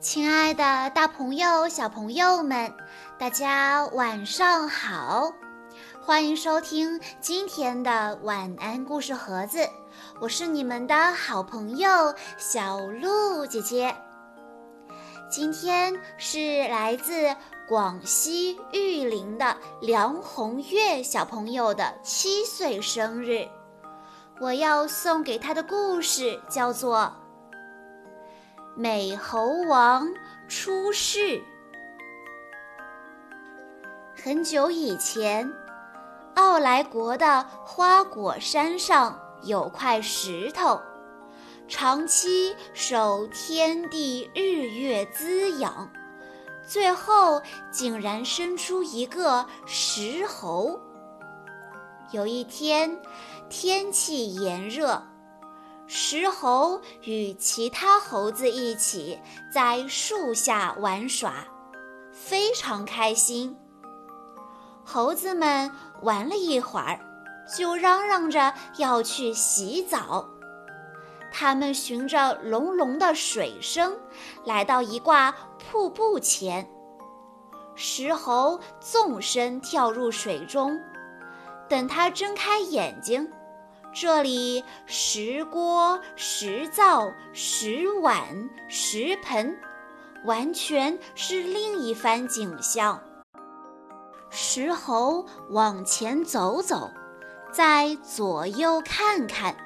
亲爱的，大朋友、小朋友们，大家晚上好！欢迎收听今天的晚安故事盒子，我是你们的好朋友小鹿姐姐。今天是来自广西玉林的梁红月小朋友的七岁生日，我要送给他的故事叫做。美猴王出世。很久以前，奥莱国的花果山上有块石头，长期受天地日月滋养，最后竟然生出一个石猴。有一天，天气炎热。石猴与其他猴子一起在树下玩耍，非常开心。猴子们玩了一会儿，就嚷嚷着要去洗澡。他们循着隆隆的水声，来到一挂瀑布前。石猴纵身跳入水中，等他睁开眼睛。这里石锅、石灶、石碗、石盆，完全是另一番景象。石猴往前走走，再左右看看，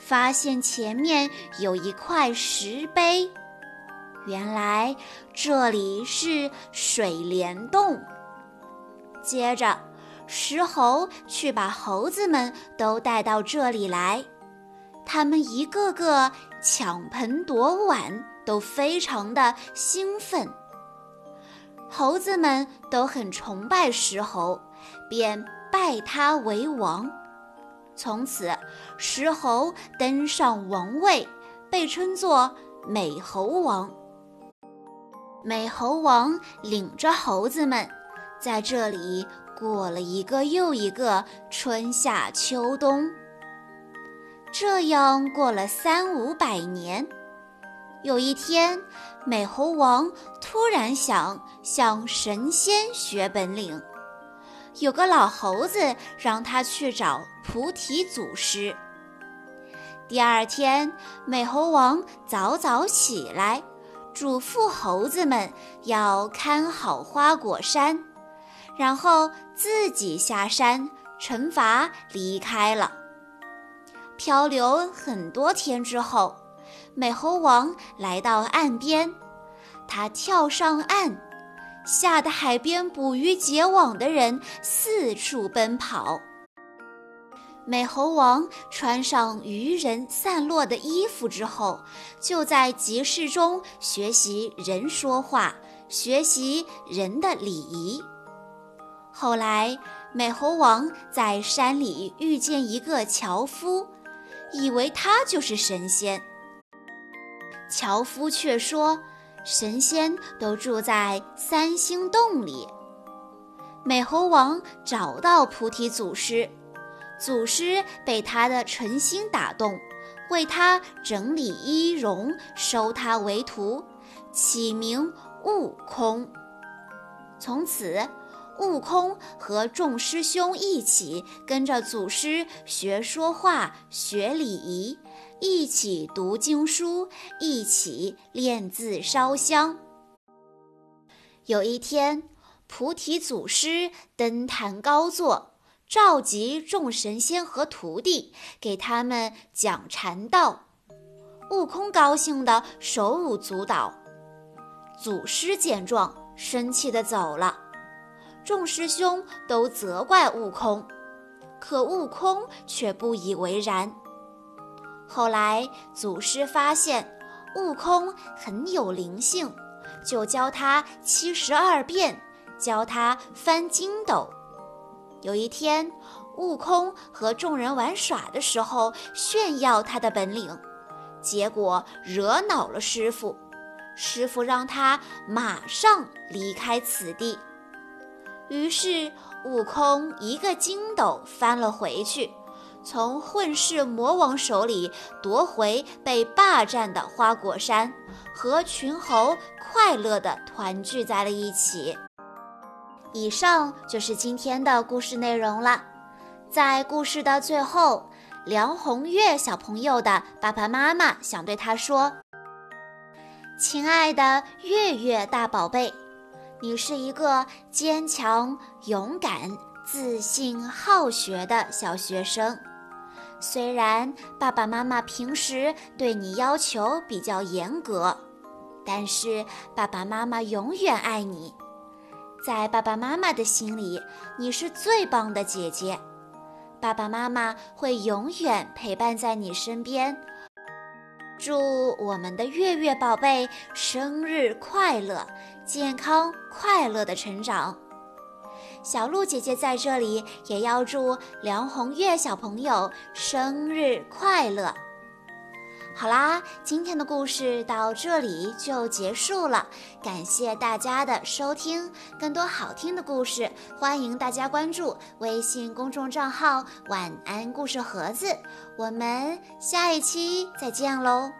发现前面有一块石碑，原来这里是水帘洞。接着。石猴去把猴子们都带到这里来，他们一个个抢盆夺碗，都非常的兴奋。猴子们都很崇拜石猴，便拜他为王。从此，石猴登上王位，被称作美猴王。美猴王领着猴子们在这里。过了一个又一个春夏秋冬，这样过了三五百年。有一天，美猴王突然想向神仙学本领，有个老猴子让他去找菩提祖师。第二天，美猴王早早起来，嘱咐猴子们要看好花果山。然后自己下山，惩罚离开了。漂流很多天之后，美猴王来到岸边，他跳上岸，吓得海边捕鱼结网的人四处奔跑。美猴王穿上渔人散落的衣服之后，就在集市中学习人说话，学习人的礼仪。后来，美猴王在山里遇见一个樵夫，以为他就是神仙。樵夫却说，神仙都住在三星洞里。美猴王找到菩提祖师，祖师被他的诚心打动，为他整理衣容，收他为徒，起名悟空。从此。悟空和众师兄一起跟着祖师学说话、学礼仪，一起读经书，一起练字烧香。有一天，菩提祖师登坛高坐，召集众神仙和徒弟，给他们讲禅道。悟空高兴得手舞足蹈，祖师见状，生气地走了。众师兄都责怪悟空，可悟空却不以为然。后来祖师发现悟空很有灵性，就教他七十二变，教他翻筋斗。有一天，悟空和众人玩耍的时候炫耀他的本领，结果惹恼了师傅，师傅让他马上离开此地。于是，悟空一个筋斗翻了回去，从混世魔王手里夺回被霸占的花果山，和群猴快乐地团聚在了一起。以上就是今天的故事内容了。在故事的最后，梁红月小朋友的爸爸妈妈想对他说：“亲爱的月月大宝贝，你是一个坚强、勇敢、自信、好学的小学生。”虽然爸爸妈妈平时对你要求比较严格，但是爸爸妈妈永远爱你。在爸爸妈妈的心里，你是最棒的姐姐。爸爸妈妈会永远陪伴在你身边。祝我们的月月宝贝生日快乐，健康快乐的成长。小鹿姐姐在这里也要祝梁红月小朋友生日快乐。好啦，今天的故事到这里就结束了，感谢大家的收听。更多好听的故事，欢迎大家关注微信公众账号“晚安故事盒子”。我们下一期再见喽！